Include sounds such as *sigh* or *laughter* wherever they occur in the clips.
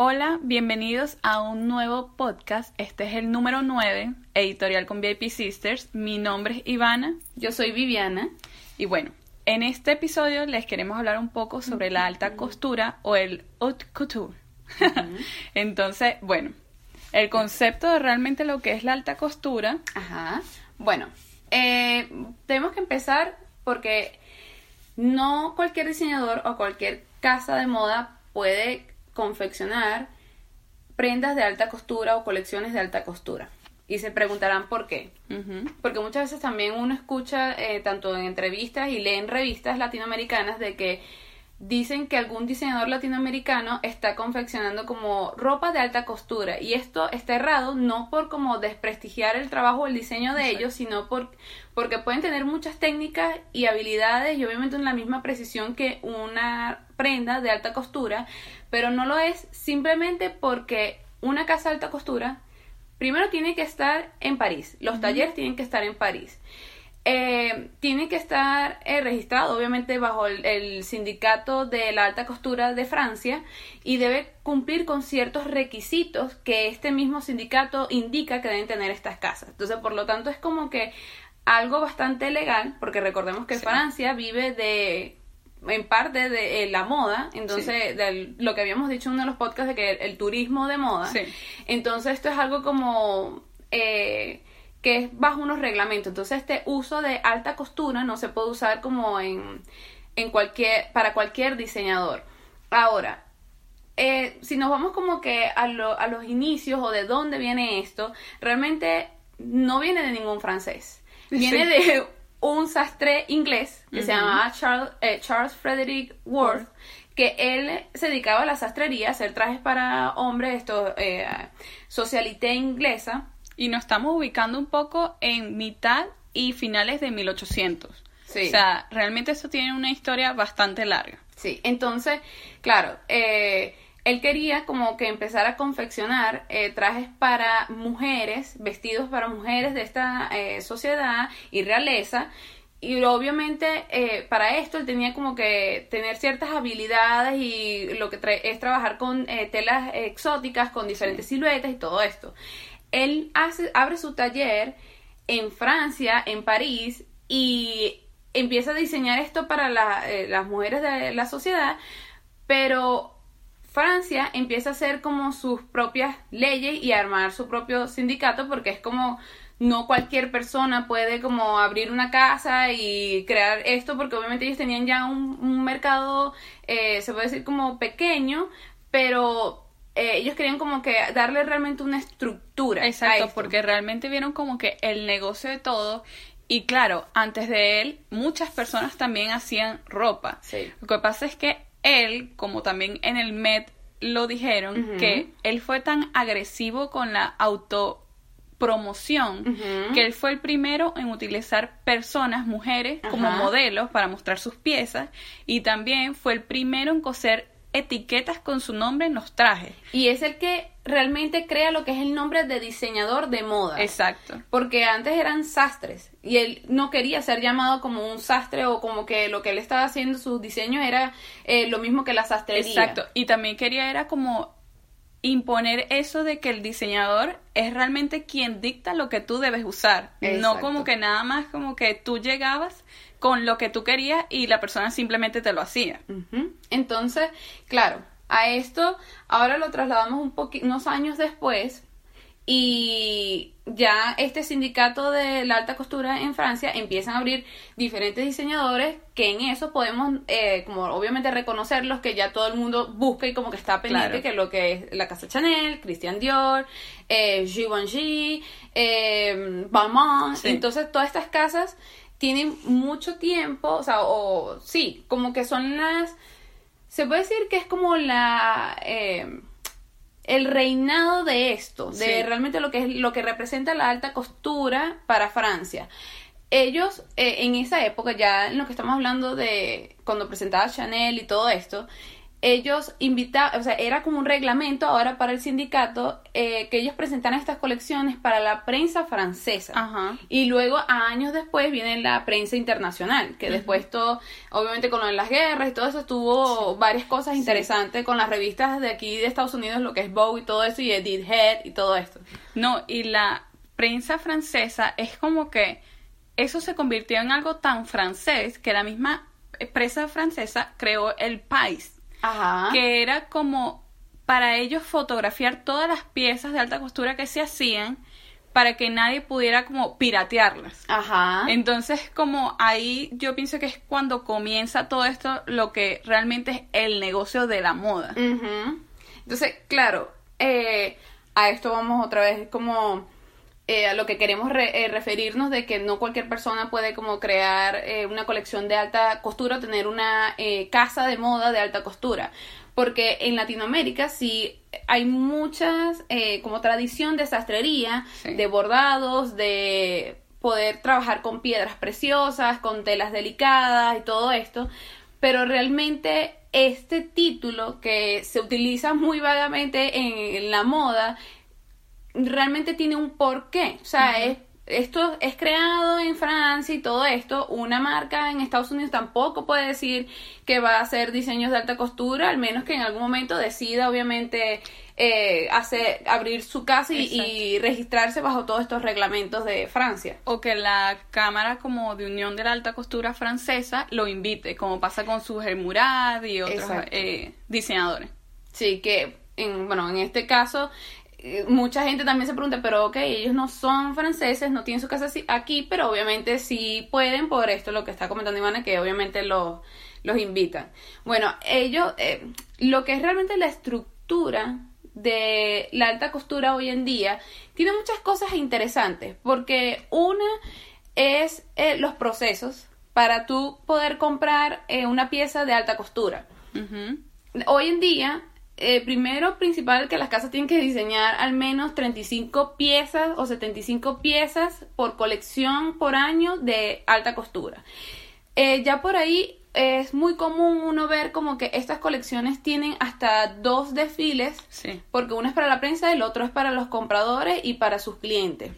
Hola, bienvenidos a un nuevo podcast. Este es el número 9, editorial con VIP Sisters. Mi nombre es Ivana. Yo soy Viviana. Y bueno, en este episodio les queremos hablar un poco sobre la alta costura o el haute couture. *laughs* Entonces, bueno, el concepto de realmente lo que es la alta costura. Ajá. Bueno, eh, tenemos que empezar porque no cualquier diseñador o cualquier casa de moda puede confeccionar prendas de alta costura o colecciones de alta costura. Y se preguntarán por qué. Porque muchas veces también uno escucha, eh, tanto en entrevistas y lee en revistas latinoamericanas, de que dicen que algún diseñador latinoamericano está confeccionando como ropa de alta costura. Y esto está errado no por como desprestigiar el trabajo o el diseño de ellos sino por, porque pueden tener muchas técnicas y habilidades y obviamente en la misma precisión que una prenda de alta costura pero no lo es simplemente porque una casa de alta costura primero tiene que estar en París los talleres tienen que estar en París eh, tiene que estar eh, registrado obviamente bajo el, sindicato de la alta costura de Francia y debe cumplir con ciertos requisitos que este mismo sindicato indica que deben tener estas casas. Entonces, por lo tanto, es como que algo bastante legal, porque recordemos que Francia vive de en parte de eh, la moda, entonces de lo que habíamos dicho en uno de los podcasts de que el, turismo de moda, entonces esto es algo como eh, que es bajo unos reglamentos. Entonces, este uso de alta costura no se puede usar como en, en cualquier, para cualquier diseñador. Ahora, eh, si nos vamos como que a, a los inicios o de dónde viene esto, realmente no viene de ningún francés. Viene de un sastre inglés que se llamaba Charles, eh, Charles Frederick Worth, que él se dedicaba a la sastrería, a hacer trajes para hombres, esto, eh, socialité inglesa, y nos estamos ubicando un poco en mitad y finales de 1800. Sí. O sea, realmente esto tiene una historia bastante larga. Sí, entonces, claro, eh, él quería como que empezar a confeccionar eh, trajes para mujeres, vestidos para mujeres de esta eh, sociedad y realeza. Y obviamente para esto él tenía como que tener ciertas habilidades y lo que es trabajar con telas exóticas, con diferentes siluetas y todo esto él hace, abre su taller en Francia, en París, y empieza a diseñar esto para eh, las mujeres de la sociedad, pero Francia empieza a hacer como sus propias leyes y armar su propio sindicato porque es como no cualquier persona puede como abrir una casa y crear esto porque obviamente ellos tenían ya un, mercado eh, se puede decir como pequeño pero eh, ellos querían como que darle realmente una estructura. Exacto, porque realmente vieron como que el negocio de todo. Y claro, antes de él, muchas personas también hacían ropa. Lo que pasa es que él, como también en el Met lo dijeron, que él fue tan agresivo con la autopromoción que él fue el primero en utilizar personas, mujeres, como modelos para mostrar sus piezas y también fue el primero en coser etiquetas con su nombre en los trajes. Y es el que realmente crea lo que es el nombre de diseñador de moda. Exacto. Porque antes eran sastres y él no quería ser llamado como un sastre o como que lo que él estaba haciendo, sus diseños era eh, lo mismo que la sastrería. Exacto. Y también quería era como imponer eso de que el diseñador es realmente quien dicta lo que tú debes usar. No como que nada más como que tú llegabas con lo que tú querías y la persona simplemente te lo hacía. Entonces, claro, a esto ahora lo trasladamos un unos años después y ya este sindicato de la alta costura en Francia empiezan a abrir diferentes diseñadores que en eso podemos eh, como obviamente reconocerlos que ya todo el mundo busca y como que está pendiente que lo que es la casa Chanel, Christian Dior, eh, Givenchy, eh, Balmain, entonces todas estas casas tienen mucho tiempo, o sea, o sí, como que son las, se puede decir que es como la, eh, el reinado de esto, de realmente lo que es lo que representa la alta costura para Francia. Ellos eh, en esa época, ya en lo que estamos hablando de cuando presentaba Chanel y todo esto, ellos invitaban, o sea, era como un reglamento ahora para el sindicato eh, que ellos presentaran estas colecciones para la prensa francesa. Ajá. Y luego, años después, viene la prensa internacional, que después todo, obviamente con lo de las guerras y todo eso, tuvo varias cosas interesantes con las revistas de aquí de Estados Unidos, lo que es Vogue y todo eso, y Edith Head y todo esto. No, y la prensa francesa es como que eso se convirtió en algo tan francés que la misma prensa francesa creó el país que era como para ellos fotografiar todas las piezas de alta costura que se hacían para que nadie pudiera como piratearlas. Ajá. Entonces, como ahí yo pienso que es cuando comienza todo esto lo que realmente es el negocio de la moda. Entonces, claro, eh, a esto vamos otra vez como eh, a lo que queremos eh, referirnos de que no cualquier persona puede como crear eh, una colección de alta costura o tener una casa de moda de alta costura. Porque en Latinoamérica sí hay muchas como tradición de sastrería, de bordados, de poder trabajar con piedras preciosas, con telas delicadas y todo esto. Pero realmente este título que se utiliza muy vagamente en la moda realmente tiene un porqué. O sea, es, esto es creado en Francia y todo esto. Una marca en Estados Unidos tampoco puede decir que va a hacer diseños de alta costura, al menos que en algún momento decida, obviamente, eh, hacer, abrir su casa y, registrarse bajo todos estos reglamentos de Francia. O que la Cámara como de Unión de la Alta Costura francesa lo invite, como pasa con sus Murad y otros eh, diseñadores. Sí, que en, bueno, en este caso mucha gente también se pregunta, pero ok, ellos no son franceses, no tienen su casa aquí, pero obviamente sí pueden por esto, lo que está comentando Ivana, que obviamente los, los invitan. Bueno, ellos, eh, lo que es realmente la estructura de la alta costura hoy en día, tiene muchas cosas interesantes, porque una es eh, los procesos para tú poder comprar una pieza de alta costura. Hoy en día eh, primero, principal, que las casas tienen que diseñar al menos 35 piezas o 75 piezas por colección por año de alta costura. Eh, ya por ahí es muy común uno ver como que estas colecciones tienen hasta dos desfiles, porque uno es para la prensa, y el otro es para los compradores y para sus clientes.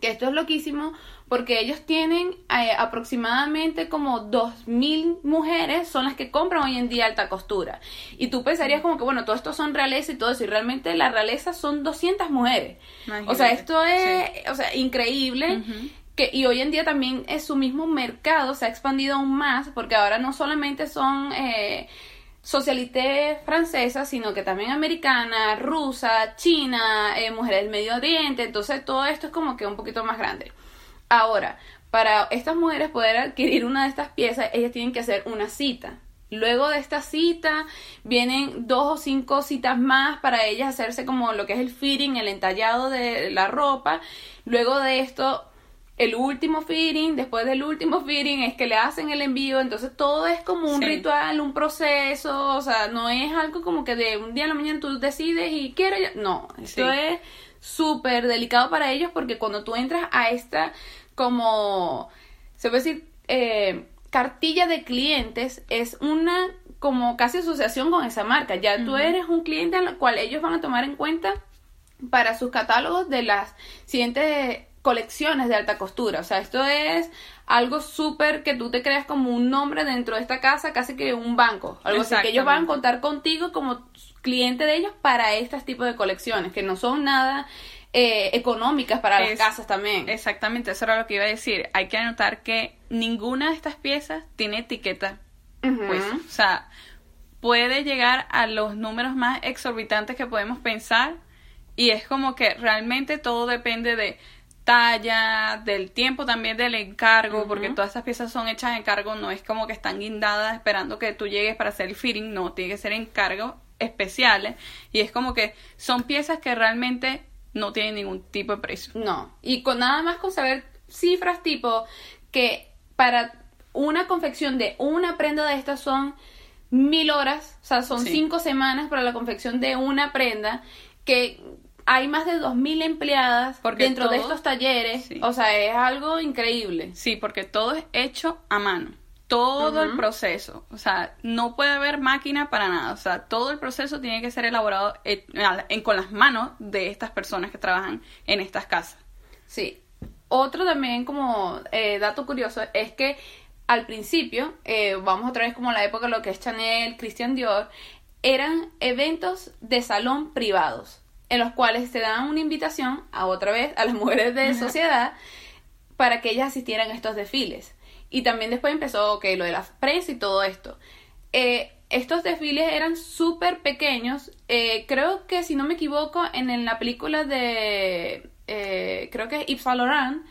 Que esto es loquísimo porque ellos tienen eh, aproximadamente como 2.000 mujeres son las que compran hoy en día alta costura. Y tú pensarías como que, bueno, todo esto son realeza y todo eso, y realmente la realeza son 200 mujeres. O sea, esto es, o sea, increíble. Que, y hoy en día también es su mismo mercado, se ha expandido aún más, porque ahora no solamente son eh, socialité francesas, sino que también americana, rusa, china, eh, mujeres del Medio Oriente, entonces todo esto es como que un poquito más grande. Ahora, para estas mujeres poder adquirir una de estas piezas, ellas tienen que hacer una cita. Luego de esta cita vienen dos o cinco citas más para ellas hacerse como lo que es el fitting, el entallado de la ropa. Luego de esto, el último fitting, después del último fitting es que le hacen el envío. Entonces todo es como un ritual, un proceso. O sea, no es algo como que de un día a la mañana tú decides y quiero No, esto es súper delicado para ellos porque cuando tú entras a esta como, se puede decir, eh, cartilla de clientes es una como casi asociación con esa marca. Ya tú eres un cliente al cual ellos van a tomar en cuenta para sus catálogos de las siguientes colecciones de alta costura. O sea, esto es algo súper que tú te creas como un nombre dentro de esta casa, casi que un banco. Algo así que ellos van a contar contigo como cliente de ellos para estos tipos de colecciones, que no son nada eh, económicas para las casas también. Exactamente, eso era lo que iba a decir. Hay que anotar que ninguna de estas piezas tiene etiqueta. Pues, o sea, puede llegar a los números más exorbitantes que podemos pensar y es como que realmente todo depende de talla, del tiempo también del encargo, porque todas estas piezas son hechas en encargo, no es como que están guindadas esperando que tú llegues para hacer el fitting, no, tiene que ser encargo especiales y es como que son piezas que realmente no tiene ningún tipo de precio. No, y con nada más con saber cifras tipo que para una confección de una prenda de estas son mil horas, o sea, son cinco semanas para la confección de una prenda, que hay más de dos mil empleadas dentro de estos talleres, o sea, es algo increíble. Sí, porque todo es hecho a mano. Todo el proceso. O sea, no puede haber máquina para nada. O sea, todo el proceso tiene que ser elaborado con las manos de estas personas que trabajan en estas casas. Sí. Otro también como eh, dato curioso es que al principio, eh, vamos otra vez como la época lo que es Chanel, Christian Dior, eran eventos de salón privados, en los cuales se daban una invitación a otra vez a las mujeres de sociedad para que ellas asistieran a estos desfiles. Y también después empezó que lo de la prensa y todo esto. Eh, estos desfiles eran súper pequeños. Eh, creo que, si no me equivoco, en, la película de. creo que es Yves Saint Laurent,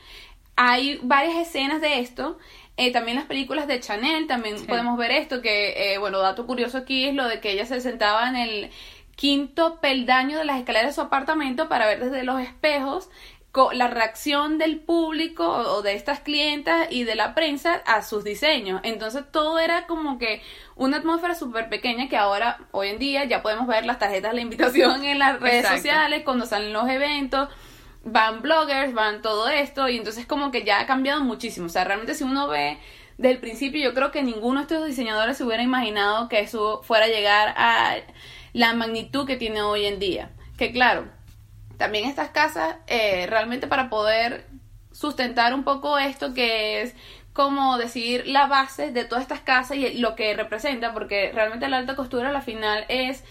hay varias escenas de esto eh, también las películas de Chanel, también podemos ver esto, que, eh, bueno, dato curioso aquí es lo de que ella se sentaba en el quinto peldaño de las escaleras de su apartamento para ver desde los espejos la reacción del público o de estas clientas y de la prensa a sus diseños. Entonces todo era como que una atmósfera súper pequeña que ahora, hoy en día, ya podemos ver las tarjetas de la invitación en las redes sociales, cuando salen los eventos van bloggers, van todo esto, y entonces como que ya ha cambiado muchísimo. O sea, realmente si uno ve del principio, yo creo que ninguno de estos diseñadores se hubiera imaginado que eso fuera a llegar a la magnitud que tiene hoy en día. Que claro, también estas casas, eh, realmente para poder sustentar un poco esto que es como decir la base de todas estas casas y lo que representa, porque realmente la alta costura a la final es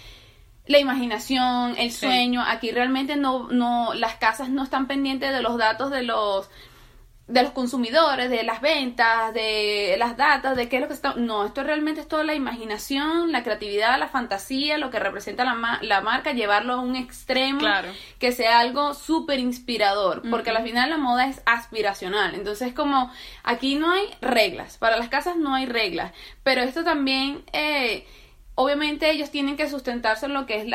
la imaginación, el sueño. Aquí realmente no, no, las casas no están pendientes de los datos de los de los consumidores, de las ventas, de las datas, de qué es lo que está... No, esto realmente es toda la imaginación, la creatividad, la fantasía, lo que representa la, la marca, llevarlo a un extremo que sea algo súper inspirador, porque al final la moda es aspiracional. Entonces, como aquí no hay reglas, para las casas no hay reglas, pero esto también... Eh, obviamente ellos tienen que sustentarse en lo que es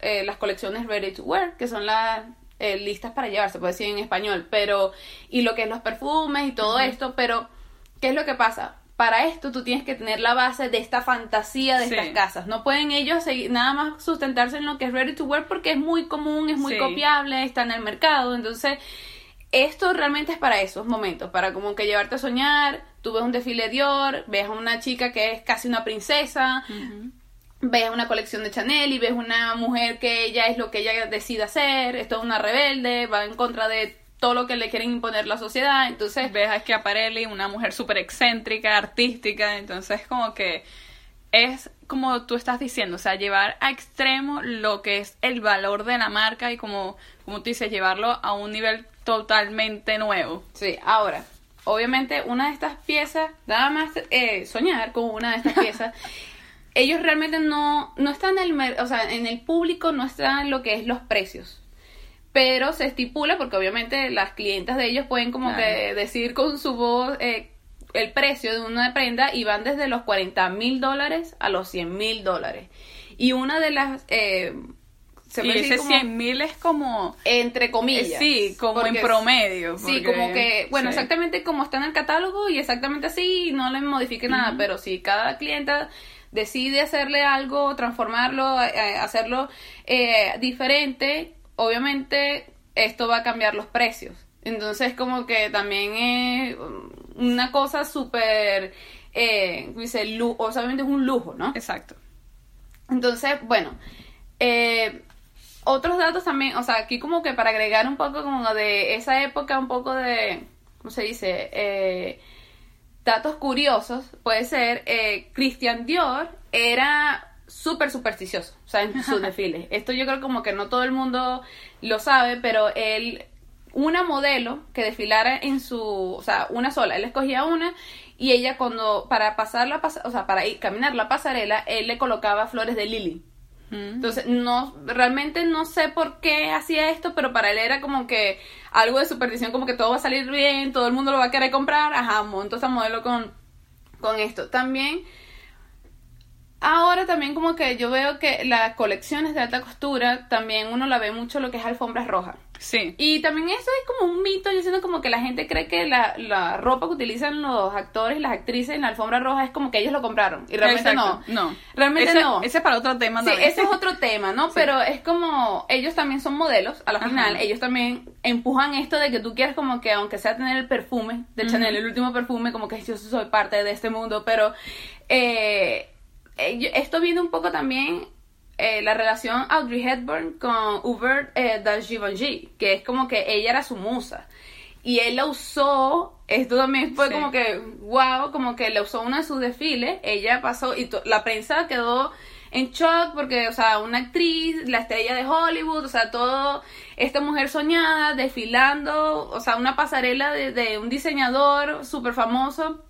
eh, las colecciones ready to wear, que son las eh, listas para llevar, se puede decir en español, pero y lo que es los perfumes y todo esto, pero ¿qué es lo que pasa? Para esto tú tienes que tener la base de esta fantasía de estas casas. No pueden ellos seguir, nada más sustentarse en lo que es ready to wear porque es muy común, es muy copiable, está en el mercado. Entonces, esto realmente es para esos momentos, para como que llevarte a soñar. Tú ves un desfile Dior, ves a una chica que es casi una princesa ves una colección de Chanel y ves una mujer que ella es lo que ella decide hacer, es toda una rebelde, va en contra de todo lo que le quieren imponer la sociedad, entonces ves a Schiaparelli, una mujer súper excéntrica, artística, entonces como que es como tú estás diciendo, o sea, llevar a extremo lo que es el valor de la marca y como, como tú dices, llevarlo a un nivel totalmente nuevo. Sí, ahora, obviamente una de estas piezas, nada más eh, soñar con una de estas piezas *laughs* ellos realmente no, no están en el, o sea, en el público, no están en lo que es los precios. Pero se estipula, porque obviamente las clientas de ellos pueden como que decir con su voz eh, el precio de una prenda y van desde los 40 mil dólares a los 100 mil dólares. Y una de las... Eh, se y ese 100 mil es como... Entre comillas. Eh, sí, como en promedio. Sí, como que... Bueno, exactamente como está en el catálogo y exactamente así, no le modifique nada, pero si cada clienta decide hacerle algo, transformarlo, eh, eh, hacerlo eh, diferente, obviamente esto va a cambiar los precios. Entonces como que también es una cosa súper, eh, dice, obviamente es un lujo, ¿no? Exacto. Entonces, bueno, otros datos también, o sea, aquí como que para agregar un poco como de esa época, un poco de, ¿cómo se dice? Eh, datos curiosos, puede ser, eh, Christian Dior era súper supersticioso, o sea, en sus *laughs* desfiles. Esto yo creo como que no todo el mundo lo sabe, pero él, una modelo que desfilara en su, o sea, una sola, él escogía una y ella cuando, para pasar la, o sea, para ir, caminar la pasarela, él le colocaba flores de lily. Entonces, no, realmente no sé por qué hacía esto, pero para él era como que algo de superstición, como que todo va a salir bien, todo el mundo lo va a querer comprar, ajá, monto esa modelo con, con esto. También ahora también como que yo veo que las colecciones de alta costura también uno la ve mucho lo que es alfombras rojas. Sí. Y también eso es como un mito, yo siento como que la gente cree que la, la ropa que utilizan los actores y las actrices en la alfombra roja es como que ellos lo compraron. Y realmente no. No. Realmente no. Ese es para otro tema Sí, ese es otro tema, ¿no? *laughs* Pero es como, ellos también son modelos, a la final, ellos también empujan esto de que tú quieres como que, aunque sea tener el perfume de Chanel, el último perfume, como que yo soy parte de este mundo, pero eh, esto viene un poco también eh, la relación Audrey Hepburn con Hubert eh, de Givenchy, que es como que ella era su musa. Y él la usó, esto también fue como que, wow, como que la usó uno de sus desfiles, ella pasó, y la prensa quedó en shock porque, o sea, una actriz, la estrella de Hollywood, o sea, todo, esta mujer soñada, desfilando, o sea, una pasarela de, de un diseñador súper famoso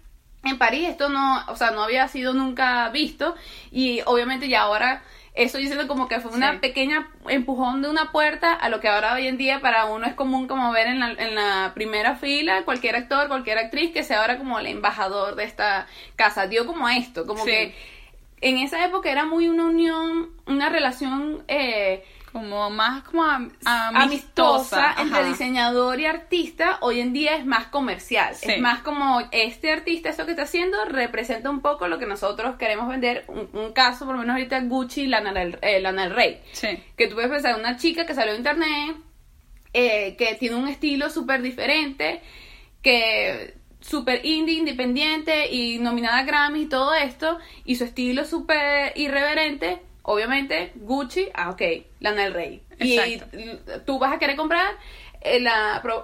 en París, esto no, o sea, no había sido nunca visto, y obviamente ya ahora eso diciendo como que fue una pequeña empujón de una puerta a lo que ahora hoy en día para uno es común como ver en la, en la primera fila cualquier actor, cualquier actriz que sea ahora como el embajador de esta casa. Dio como esto, como que en esa época era muy una unión, una relación eh, como más como amistosa, entre diseñador y artista, hoy en día es más comercial. Es más como este artista, eso que está haciendo, representa un poco lo que nosotros queremos vender. Un, caso, por lo menos ahorita Gucci y Lana del, eh, Rey. Que tú puedes pensar, una chica que salió de internet, eh, que tiene un estilo súper diferente, que súper indie, independiente y nominada a Grammy y todo esto, y su estilo súper irreverente obviamente Gucci, ah, ok, Lana del Rey. Y tú vas a querer comprar el,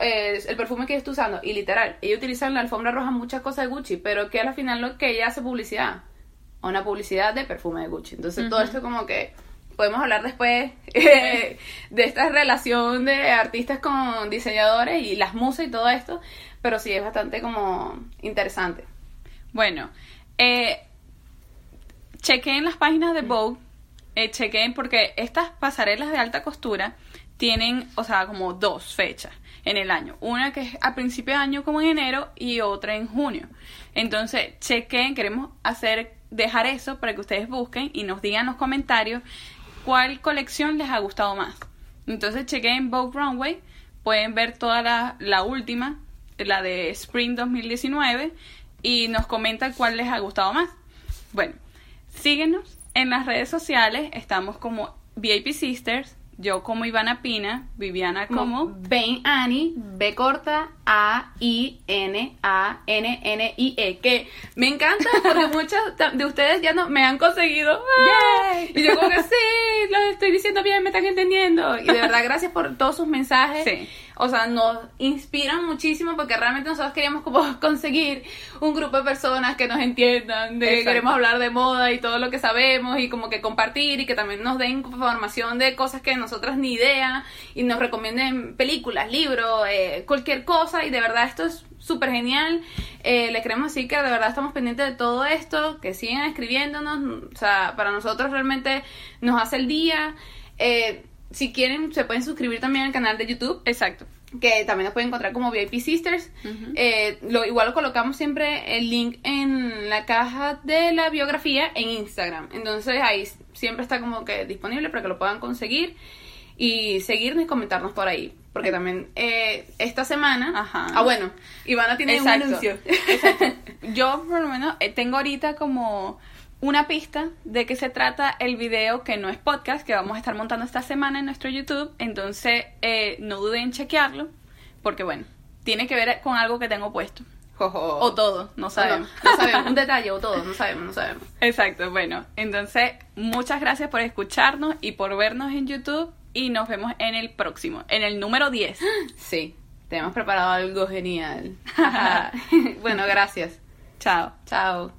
el, perfume que estás usando. Y literal, ellos utilizan la alfombra roja muchas cosas de Gucci, pero que al final lo que ella hace publicidad, una publicidad de perfume de Gucci. Entonces todo esto como que podemos hablar después *laughs* de esta relación de artistas con diseñadores y las musas y todo esto, pero sí es bastante como interesante. Bueno, eh, chequé en las páginas de Vogue eh, chequen porque estas pasarelas de alta costura tienen, o sea, como dos fechas en el año. Una que es a principio de año como en enero y otra en junio. Entonces, chequen, queremos hacer, dejar eso para que ustedes busquen y nos digan en los comentarios cuál colección les ha gustado más. Entonces, chequen Vogue Runway, pueden ver toda la, la última, la de Spring 2019, y nos comentan cuál les ha gustado más. Bueno, síguenos en las redes sociales estamos como VIP Sisters, yo como Ivana Pina, Viviana como Ben Annie, B corta A I N A N N I E, que me encanta porque *laughs* muchas de ustedes ya no me han conseguido. Y yo como que sí, lo estoy diciendo bien, me están entendiendo. Y de verdad gracias por todos sus mensajes. Sí o sea, nos inspiran muchísimo porque realmente nosotros queríamos como *laughs* conseguir un grupo de personas que nos entiendan, de que queremos hablar de moda y todo lo que sabemos y como que compartir y que también nos den información de cosas que nosotras ni idea y nos recomienden películas, libros, eh, cualquier cosa y de verdad esto es súper genial. Eh, le queremos decir que de verdad estamos pendientes de todo esto, que sigan escribiéndonos, o sea, para nosotros realmente nos hace el día. Eh, si quieren, se pueden suscribir también al canal de YouTube. Exacto. Que también nos pueden encontrar como VIP Sisters. Eh, lo, igual lo colocamos siempre el link en la caja de la biografía en Instagram. Entonces ahí siempre está como que disponible para que lo puedan conseguir y seguirnos y comentarnos por ahí. Porque también eh, esta semana. Ajá. Ah, bueno, Ivana tiene un anuncio. *laughs* Exacto. Yo, por lo menos, eh, tengo ahorita como una pista de qué se trata el video que no es podcast que vamos a estar montando esta semana en nuestro YouTube. Entonces, eh, no duden en chequearlo, porque bueno, tiene que ver con algo que tengo puesto. O todo, no sabemos. No, sabemos, *laughs* *laughs* un detalle o todo, no sabemos, no sabemos. Exacto, bueno, entonces muchas gracias por escucharnos y por vernos en YouTube y nos vemos en el próximo, en el número 10. *gasps* Sí, tenemos preparado algo genial. *laughs* *laughs* bueno, gracias. Chao. Chao.